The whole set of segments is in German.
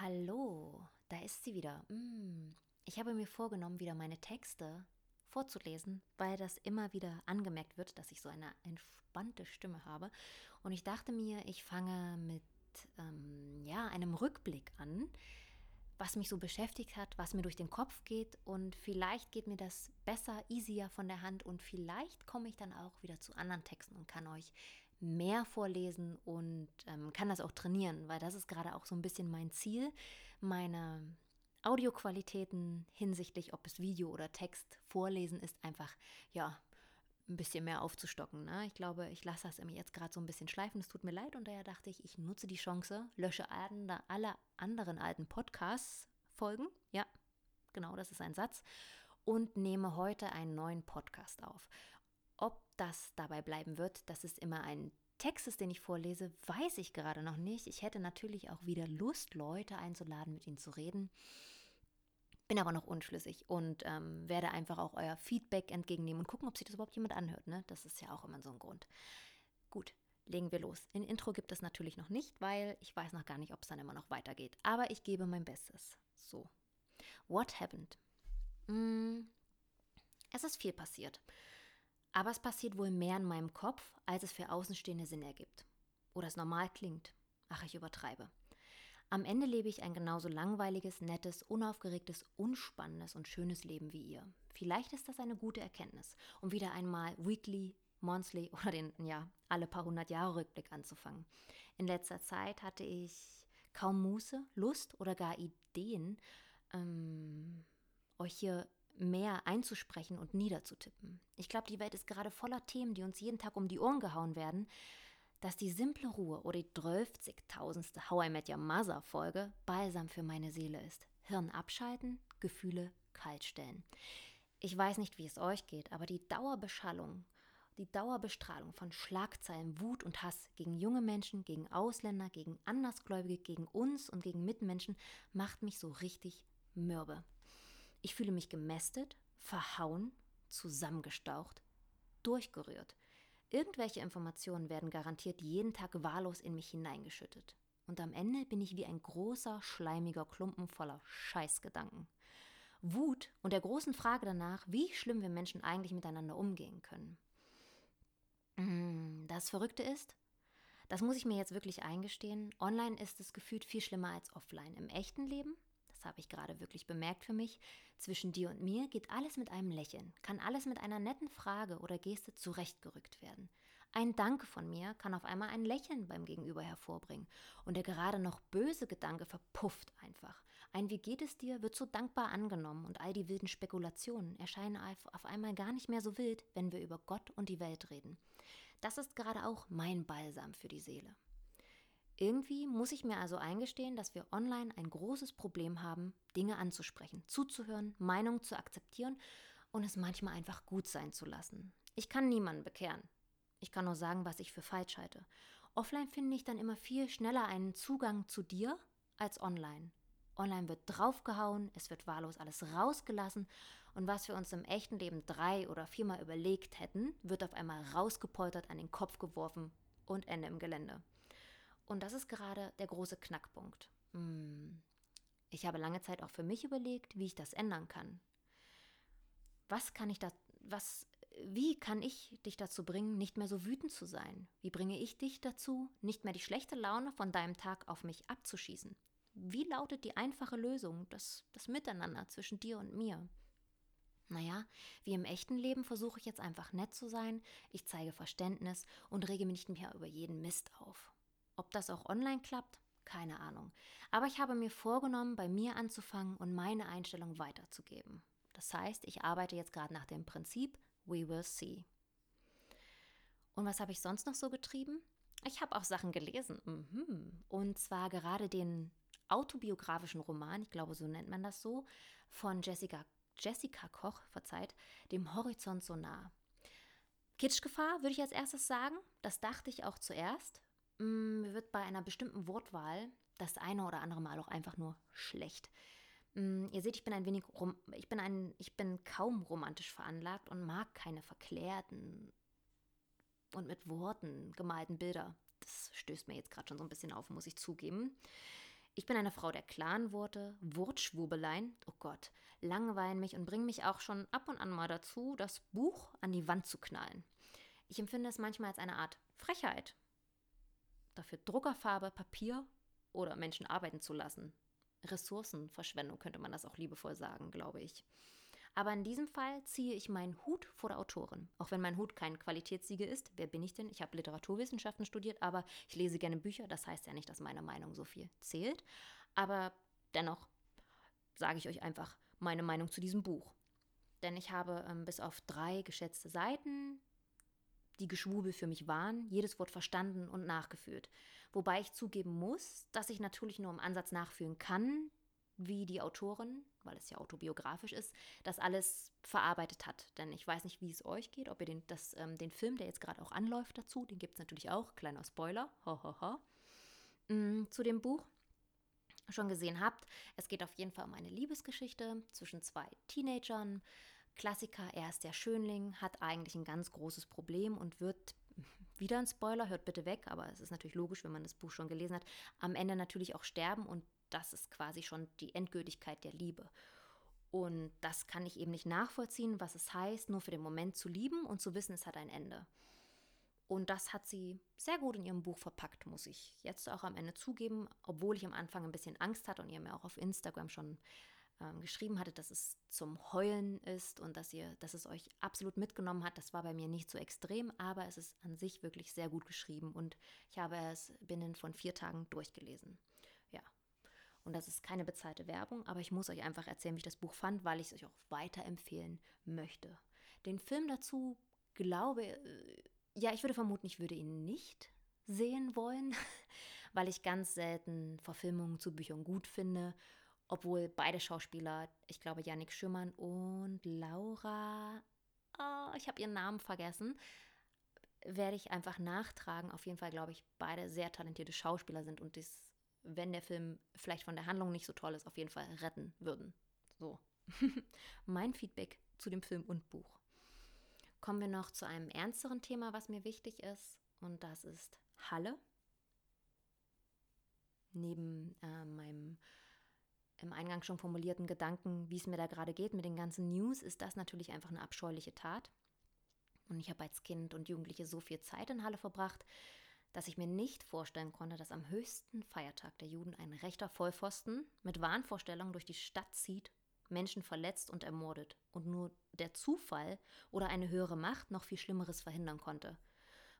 Hallo, da ist sie wieder. Mm. Ich habe mir vorgenommen, wieder meine Texte vorzulesen, weil das immer wieder angemerkt wird, dass ich so eine entspannte Stimme habe. Und ich dachte mir, ich fange mit ähm, ja, einem Rückblick an, was mich so beschäftigt hat, was mir durch den Kopf geht und vielleicht geht mir das besser, easier von der Hand und vielleicht komme ich dann auch wieder zu anderen Texten und kann euch mehr vorlesen und ähm, kann das auch trainieren, weil das ist gerade auch so ein bisschen mein Ziel, meine Audioqualitäten hinsichtlich, ob es Video oder Text vorlesen ist, einfach ja ein bisschen mehr aufzustocken. Ne? Ich glaube, ich lasse das jetzt gerade so ein bisschen schleifen. Es tut mir leid und daher dachte ich, ich nutze die Chance, lösche alle anderen alten Podcasts-Folgen. Ja, genau, das ist ein Satz. Und nehme heute einen neuen Podcast auf. Ob das dabei bleiben wird, dass es immer ein Text ist, den ich vorlese, weiß ich gerade noch nicht. Ich hätte natürlich auch wieder Lust, Leute einzuladen, mit ihnen zu reden. Bin aber noch unschlüssig und ähm, werde einfach auch euer Feedback entgegennehmen und gucken, ob sich das überhaupt jemand anhört. Ne? Das ist ja auch immer so ein Grund. Gut, legen wir los. Ein Intro gibt es natürlich noch nicht, weil ich weiß noch gar nicht, ob es dann immer noch weitergeht. Aber ich gebe mein Bestes. So. What happened? Mm, es ist viel passiert. Aber es passiert wohl mehr in meinem Kopf, als es für Außenstehende Sinn ergibt. Oder es normal klingt. Ach, ich übertreibe. Am Ende lebe ich ein genauso langweiliges, nettes, unaufgeregtes, unspannendes und schönes Leben wie ihr. Vielleicht ist das eine gute Erkenntnis, um wieder einmal weekly, monthly oder den, ja, alle paar hundert Jahre Rückblick anzufangen. In letzter Zeit hatte ich kaum Muße, Lust oder gar Ideen, ähm, euch hier mehr einzusprechen und niederzutippen. Ich glaube, die Welt ist gerade voller Themen, die uns jeden Tag um die Ohren gehauen werden, dass die simple Ruhe oder die 12.000. How I Met Your Mother Folge Balsam für meine Seele ist. Hirn abschalten, Gefühle kaltstellen. Ich weiß nicht, wie es euch geht, aber die Dauerbeschallung, die Dauerbestrahlung von Schlagzeilen, Wut und Hass gegen junge Menschen, gegen Ausländer, gegen Andersgläubige, gegen uns und gegen Mitmenschen macht mich so richtig mürbe. Ich fühle mich gemästet, verhauen, zusammengestaucht, durchgerührt. Irgendwelche Informationen werden garantiert jeden Tag wahllos in mich hineingeschüttet. Und am Ende bin ich wie ein großer, schleimiger Klumpen voller Scheißgedanken. Wut und der großen Frage danach, wie schlimm wir Menschen eigentlich miteinander umgehen können. Mm, das Verrückte ist, das muss ich mir jetzt wirklich eingestehen, online ist es gefühlt viel schlimmer als offline. Im echten Leben habe ich gerade wirklich bemerkt für mich, zwischen dir und mir geht alles mit einem Lächeln, kann alles mit einer netten Frage oder Geste zurechtgerückt werden. Ein Danke von mir kann auf einmal ein Lächeln beim Gegenüber hervorbringen und der gerade noch böse Gedanke verpufft einfach. Ein Wie geht es dir wird so dankbar angenommen und all die wilden Spekulationen erscheinen auf einmal gar nicht mehr so wild, wenn wir über Gott und die Welt reden. Das ist gerade auch mein Balsam für die Seele. Irgendwie muss ich mir also eingestehen, dass wir online ein großes Problem haben, Dinge anzusprechen, zuzuhören, Meinungen zu akzeptieren und es manchmal einfach gut sein zu lassen. Ich kann niemanden bekehren. Ich kann nur sagen, was ich für falsch halte. Offline finde ich dann immer viel schneller einen Zugang zu dir als online. Online wird draufgehauen, es wird wahllos alles rausgelassen und was wir uns im echten Leben drei oder viermal überlegt hätten, wird auf einmal rausgepoltert, an den Kopf geworfen und Ende im Gelände. Und das ist gerade der große Knackpunkt. Hm. Ich habe lange Zeit auch für mich überlegt, wie ich das ändern kann. Was kann ich da, was, wie kann ich dich dazu bringen, nicht mehr so wütend zu sein? Wie bringe ich dich dazu, nicht mehr die schlechte Laune von deinem Tag auf mich abzuschießen? Wie lautet die einfache Lösung, das, das Miteinander zwischen dir und mir? Naja, wie im echten Leben versuche ich jetzt einfach nett zu sein, ich zeige Verständnis und rege mich nicht mehr über jeden Mist auf. Ob das auch online klappt? Keine Ahnung. Aber ich habe mir vorgenommen, bei mir anzufangen und meine Einstellung weiterzugeben. Das heißt, ich arbeite jetzt gerade nach dem Prinzip We will see. Und was habe ich sonst noch so getrieben? Ich habe auch Sachen gelesen. Mhm. Und zwar gerade den autobiografischen Roman, ich glaube, so nennt man das so, von Jessica, Jessica Koch, verzeiht, dem Horizont so nah. Kitschgefahr würde ich als erstes sagen. Das dachte ich auch zuerst. Mm, mir wird bei einer bestimmten Wortwahl das eine oder andere Mal auch einfach nur schlecht. Mm, ihr seht, ich bin ein wenig rom ich bin ein ich bin kaum romantisch veranlagt und mag keine verklärten und mit Worten gemalten Bilder. Das stößt mir jetzt gerade schon so ein bisschen auf, muss ich zugeben. Ich bin eine Frau der klaren Worte, Wortschwurbeleien, oh Gott, langweilen mich und bringen mich auch schon ab und an mal dazu, das Buch an die Wand zu knallen. Ich empfinde es manchmal als eine Art Frechheit, dafür Druckerfarbe, Papier oder Menschen arbeiten zu lassen. Ressourcenverschwendung könnte man das auch liebevoll sagen, glaube ich. Aber in diesem Fall ziehe ich meinen Hut vor der Autorin. Auch wenn mein Hut kein Qualitätssiege ist. Wer bin ich denn? Ich habe Literaturwissenschaften studiert, aber ich lese gerne Bücher. Das heißt ja nicht, dass meine Meinung so viel zählt. Aber dennoch sage ich euch einfach meine Meinung zu diesem Buch. Denn ich habe ähm, bis auf drei geschätzte Seiten, die Geschwubel für mich waren, jedes Wort verstanden und nachgefühlt. Wobei ich zugeben muss, dass ich natürlich nur im Ansatz nachfühlen kann, wie die Autorin, weil es ja autobiografisch ist, das alles verarbeitet hat. Denn ich weiß nicht, wie es euch geht, ob ihr den, das, ähm, den Film, der jetzt gerade auch anläuft dazu, den gibt es natürlich auch, kleiner Spoiler, ho, ho, ho, mm, zu dem Buch schon gesehen habt. Es geht auf jeden Fall um eine Liebesgeschichte zwischen zwei Teenagern. Klassiker, er ist der Schönling, hat eigentlich ein ganz großes Problem und wird wieder ein Spoiler, hört bitte weg, aber es ist natürlich logisch, wenn man das Buch schon gelesen hat, am Ende natürlich auch sterben und das ist quasi schon die Endgültigkeit der Liebe. Und das kann ich eben nicht nachvollziehen, was es heißt, nur für den Moment zu lieben und zu wissen, es hat ein Ende. Und das hat sie sehr gut in ihrem Buch verpackt, muss ich jetzt auch am Ende zugeben, obwohl ich am Anfang ein bisschen Angst hatte und ihr mir auch auf Instagram schon ähm, geschrieben hattet, dass es zum Heulen ist und dass ihr, dass es euch absolut mitgenommen hat. Das war bei mir nicht so extrem, aber es ist an sich wirklich sehr gut geschrieben und ich habe es binnen von vier Tagen durchgelesen. Ja. Und das ist keine bezahlte Werbung, aber ich muss euch einfach erzählen, wie ich das Buch fand, weil ich es euch auch weiterempfehlen möchte. Den Film dazu glaube, äh, ja, ich würde vermuten, ich würde ihn nicht sehen wollen, weil ich ganz selten Verfilmungen zu Büchern gut finde obwohl beide Schauspieler, ich glaube Yannick Schümmern und Laura, oh, ich habe ihren Namen vergessen, werde ich einfach nachtragen. Auf jeden Fall glaube ich, beide sehr talentierte Schauspieler sind und das, wenn der Film vielleicht von der Handlung nicht so toll ist, auf jeden Fall retten würden. So. mein Feedback zu dem Film und Buch. Kommen wir noch zu einem ernsteren Thema, was mir wichtig ist, und das ist Halle. Neben äh, meinem im Eingang schon formulierten Gedanken, wie es mir da gerade geht mit den ganzen News, ist das natürlich einfach eine abscheuliche Tat. Und ich habe als Kind und Jugendliche so viel Zeit in Halle verbracht, dass ich mir nicht vorstellen konnte, dass am höchsten Feiertag der Juden ein rechter Vollpfosten mit Wahnvorstellungen durch die Stadt zieht, Menschen verletzt und ermordet und nur der Zufall oder eine höhere Macht noch viel Schlimmeres verhindern konnte.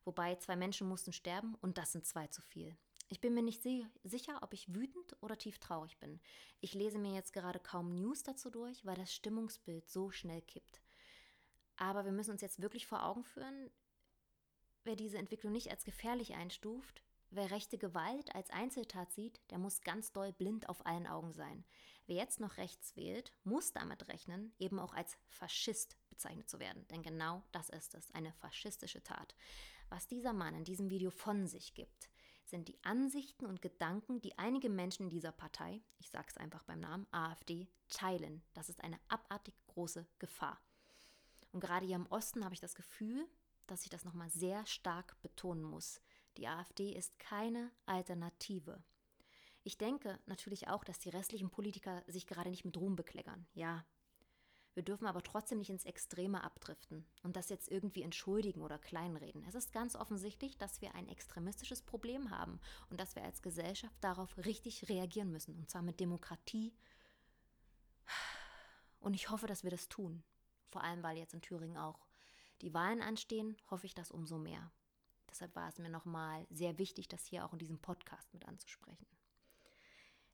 Wobei zwei Menschen mussten sterben und das sind zwei zu viel. Ich bin mir nicht sicher, ob ich wütend oder tief traurig bin. Ich lese mir jetzt gerade kaum News dazu durch, weil das Stimmungsbild so schnell kippt. Aber wir müssen uns jetzt wirklich vor Augen führen, wer diese Entwicklung nicht als gefährlich einstuft, wer rechte Gewalt als Einzeltat sieht, der muss ganz doll blind auf allen Augen sein. Wer jetzt noch rechts wählt, muss damit rechnen, eben auch als Faschist bezeichnet zu werden. Denn genau das ist es, eine faschistische Tat. Was dieser Mann in diesem Video von sich gibt, sind die Ansichten und Gedanken, die einige Menschen in dieser Partei, ich sage es einfach beim Namen AfD, teilen. Das ist eine abartig große Gefahr. Und gerade hier im Osten habe ich das Gefühl, dass ich das nochmal sehr stark betonen muss. Die AfD ist keine Alternative. Ich denke natürlich auch, dass die restlichen Politiker sich gerade nicht mit Ruhm bekleckern. Ja, wir dürfen aber trotzdem nicht ins Extreme abdriften und das jetzt irgendwie entschuldigen oder kleinreden. Es ist ganz offensichtlich, dass wir ein extremistisches Problem haben und dass wir als Gesellschaft darauf richtig reagieren müssen, und zwar mit Demokratie. Und ich hoffe, dass wir das tun. Vor allem, weil jetzt in Thüringen auch die Wahlen anstehen, hoffe ich das umso mehr. Deshalb war es mir nochmal sehr wichtig, das hier auch in diesem Podcast mit anzusprechen.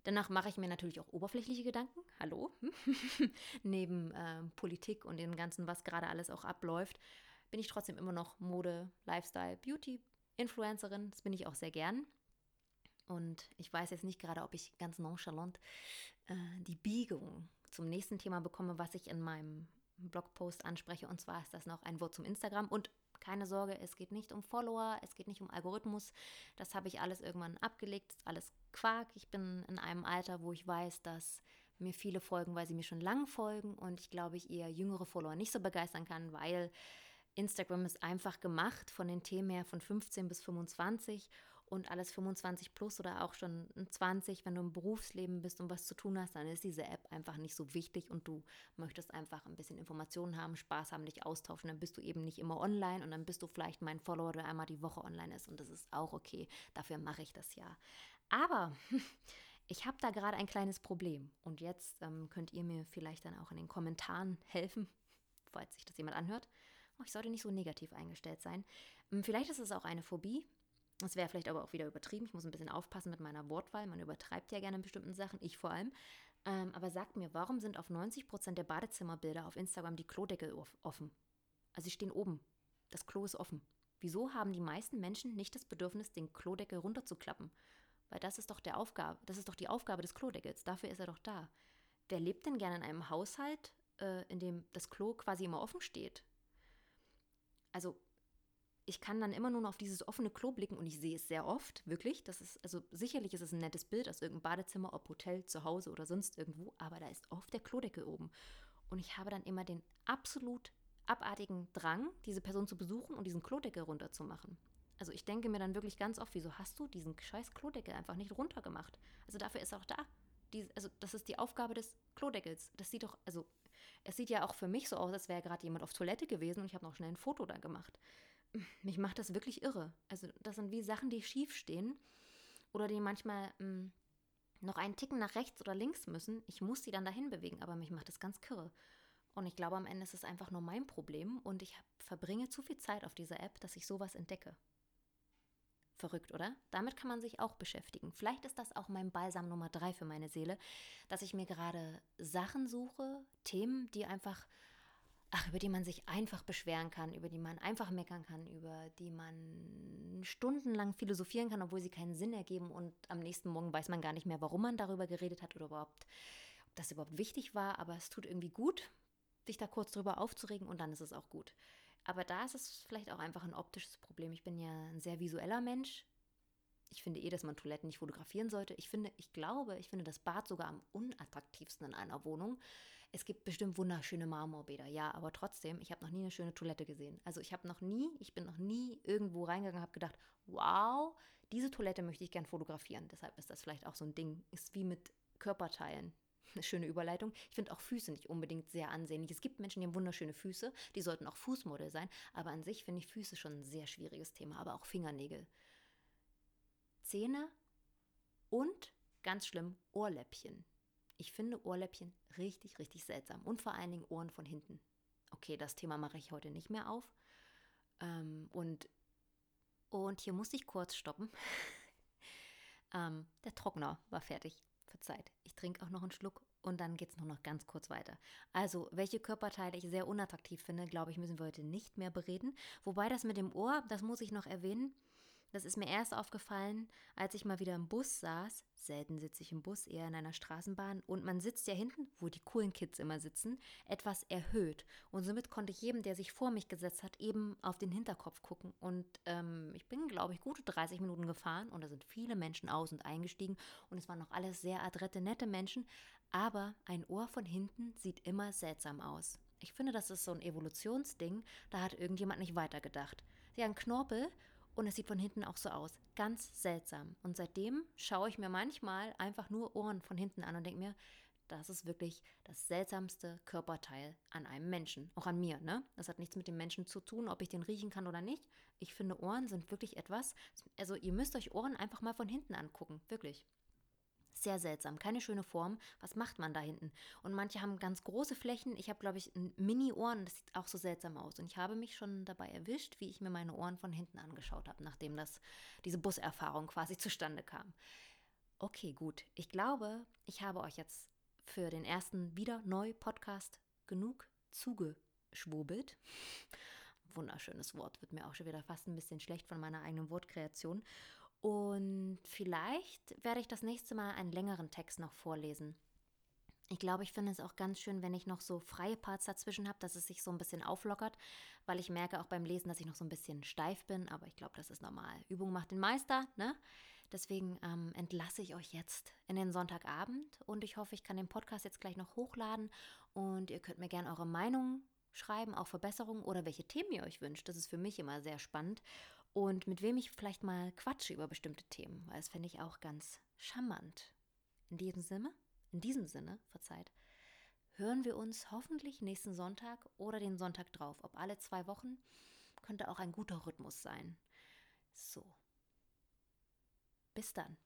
Danach mache ich mir natürlich auch oberflächliche Gedanken. Hallo? Neben äh, Politik und dem Ganzen, was gerade alles auch abläuft, bin ich trotzdem immer noch Mode, Lifestyle, Beauty, Influencerin. Das bin ich auch sehr gern. Und ich weiß jetzt nicht gerade, ob ich ganz nonchalant äh, die Biegung zum nächsten Thema bekomme, was ich in meinem Blogpost anspreche. Und zwar ist das noch ein Wort zum Instagram. Und keine Sorge, es geht nicht um Follower, es geht nicht um Algorithmus. Das habe ich alles irgendwann abgelegt, ist alles Quark. Ich bin in einem Alter, wo ich weiß, dass mir viele folgen, weil sie mir schon lang folgen und ich glaube, ich eher jüngere Follower nicht so begeistern kann, weil Instagram ist einfach gemacht von den Themen her von 15 bis 25 und alles 25 plus oder auch schon 20, wenn du im Berufsleben bist und was zu tun hast, dann ist diese App einfach nicht so wichtig und du möchtest einfach ein bisschen Informationen haben, Spaß haben, dich austauschen, dann bist du eben nicht immer online und dann bist du vielleicht mein Follower, der einmal die Woche online ist und das ist auch okay. Dafür mache ich das ja. Aber ich habe da gerade ein kleines Problem und jetzt ähm, könnt ihr mir vielleicht dann auch in den Kommentaren helfen, falls sich das jemand anhört. Oh, ich sollte nicht so negativ eingestellt sein. Hm, vielleicht ist es auch eine Phobie. Das wäre vielleicht aber auch wieder übertrieben. Ich muss ein bisschen aufpassen mit meiner Wortwahl. Man übertreibt ja gerne in bestimmten Sachen, ich vor allem. Ähm, aber sagt mir, warum sind auf 90% der Badezimmerbilder auf Instagram die Klodeckel offen? Also sie stehen oben. Das Klo ist offen. Wieso haben die meisten Menschen nicht das Bedürfnis, den Klodeckel runterzuklappen? Weil das ist doch der Aufgabe, das ist doch die Aufgabe des Klodeckels. Dafür ist er doch da. Wer lebt denn gerne in einem Haushalt, äh, in dem das Klo quasi immer offen steht? Also ich kann dann immer nur noch auf dieses offene Klo blicken und ich sehe es sehr oft, wirklich. Das ist, also sicherlich ist es ein nettes Bild aus irgendeinem Badezimmer, ob Hotel, zu Hause oder sonst irgendwo, aber da ist oft der Klodeckel oben. Und ich habe dann immer den absolut abartigen Drang, diese Person zu besuchen und diesen Klodeckel runterzumachen. Also ich denke mir dann wirklich ganz oft, wieso hast du diesen scheiß Klodeckel einfach nicht runtergemacht? Also dafür ist er auch da. Die, also das ist die Aufgabe des Klodeckels. Das sieht doch, also es sieht ja auch für mich so aus, als wäre gerade jemand auf Toilette gewesen und ich habe noch schnell ein Foto da gemacht. Mich macht das wirklich irre. Also das sind wie Sachen, die schief stehen oder die manchmal mh, hm, noch einen Ticken nach rechts oder links müssen. Ich muss sie dann dahin bewegen, aber mich macht das ganz kirre. Und ich glaube, am Ende ist es einfach nur mein Problem und ich verbringe zu viel Zeit auf dieser App, dass ich sowas entdecke. Verrückt, oder? Damit kann man sich auch beschäftigen. Vielleicht ist das auch mein Balsam Nummer drei für meine Seele, dass ich mir gerade Sachen suche, Themen, die einfach, ach, über die man sich einfach beschweren kann, über die man einfach meckern kann, über die man stundenlang philosophieren kann, obwohl sie keinen Sinn ergeben und am nächsten Morgen weiß man gar nicht mehr, warum man darüber geredet hat oder überhaupt, ob das überhaupt wichtig war, aber es tut irgendwie gut, sich da kurz drüber aufzuregen und dann ist es auch gut. Aber da ist es vielleicht auch einfach ein optisches Problem. Ich bin ja ein sehr visueller Mensch. Ich finde eh, dass man Toiletten nicht fotografieren sollte. Ich finde, ich glaube, ich finde das Bad sogar am unattraktivsten in einer Wohnung. Es gibt bestimmt wunderschöne Marmorbäder, ja, aber trotzdem, ich habe noch nie eine schöne Toilette gesehen. Also ich habe noch nie, ich bin noch nie irgendwo reingegangen und habe gedacht, wow, diese Toilette möchte ich gern fotografieren. Deshalb ist das vielleicht auch so ein Ding. Ist wie mit Körperteilen. Eine schöne Überleitung. Ich finde auch Füße nicht unbedingt sehr ansehnlich. Es gibt Menschen, die haben wunderschöne Füße, die sollten auch Fußmodel sein, aber an sich finde ich Füße schon ein sehr schwieriges Thema, aber auch Fingernägel. Zähne und, ganz schlimm, Ohrläppchen. Ich finde Ohrläppchen richtig, richtig seltsam und vor allen Dingen Ohren von hinten. Okay, das Thema mache ich heute nicht mehr auf. Ähm, und, und hier muss ich kurz stoppen. ähm, der Trockner war fertig. Verzeiht. Ich trinke auch noch einen Schluck und dann geht es nur noch ganz kurz weiter. Also, welche Körperteile ich sehr unattraktiv finde, glaube ich, müssen wir heute nicht mehr bereden. Wobei das mit dem Ohr, das muss ich noch erwähnen, das ist mir erst aufgefallen, als ich mal wieder im Bus saß. Selten sitze ich im Bus, eher in einer Straßenbahn. Und man sitzt ja hinten, wo die coolen Kids immer sitzen, etwas erhöht. Und somit konnte ich jedem, der sich vor mich gesetzt hat, eben auf den Hinterkopf gucken. Und ähm, ich bin, glaube ich, gute 30 Minuten gefahren und da sind viele Menschen aus und eingestiegen. Und es waren noch alles sehr adrette, nette Menschen. Aber ein Ohr von hinten sieht immer seltsam aus. Ich finde, das ist so ein Evolutionsding. Da hat irgendjemand nicht weitergedacht. Sie einen Knorpel und es sieht von hinten auch so aus. Ganz seltsam. Und seitdem schaue ich mir manchmal einfach nur Ohren von hinten an und denke mir, das ist wirklich das seltsamste Körperteil an einem Menschen. Auch an mir, ne? Das hat nichts mit dem Menschen zu tun, ob ich den riechen kann oder nicht. Ich finde, Ohren sind wirklich etwas. Also, ihr müsst euch Ohren einfach mal von hinten angucken. Wirklich. Sehr seltsam, keine schöne Form. Was macht man da hinten? Und manche haben ganz große Flächen. Ich habe, glaube ich, Mini-Ohren. Das sieht auch so seltsam aus. Und ich habe mich schon dabei erwischt, wie ich mir meine Ohren von hinten angeschaut habe, nachdem das, diese Buserfahrung quasi zustande kam. Okay, gut. Ich glaube, ich habe euch jetzt für den ersten wieder neu Podcast genug zugeschwurbelt. Wunderschönes Wort, wird mir auch schon wieder fast ein bisschen schlecht von meiner eigenen Wortkreation. Und vielleicht werde ich das nächste Mal einen längeren Text noch vorlesen. Ich glaube, ich finde es auch ganz schön, wenn ich noch so freie Parts dazwischen habe, dass es sich so ein bisschen auflockert, weil ich merke auch beim Lesen, dass ich noch so ein bisschen steif bin, aber ich glaube, das ist normal. Übung macht den Meister, ne? Deswegen ähm, entlasse ich euch jetzt in den Sonntagabend und ich hoffe, ich kann den Podcast jetzt gleich noch hochladen und ihr könnt mir gerne eure Meinung schreiben, auch Verbesserungen oder welche Themen ihr euch wünscht. Das ist für mich immer sehr spannend. Und mit wem ich vielleicht mal quatsche über bestimmte Themen, weil das fände ich auch ganz charmant. In diesem Sinne, in diesem Sinne, verzeiht, hören wir uns hoffentlich nächsten Sonntag oder den Sonntag drauf. Ob alle zwei Wochen, könnte auch ein guter Rhythmus sein. So. Bis dann.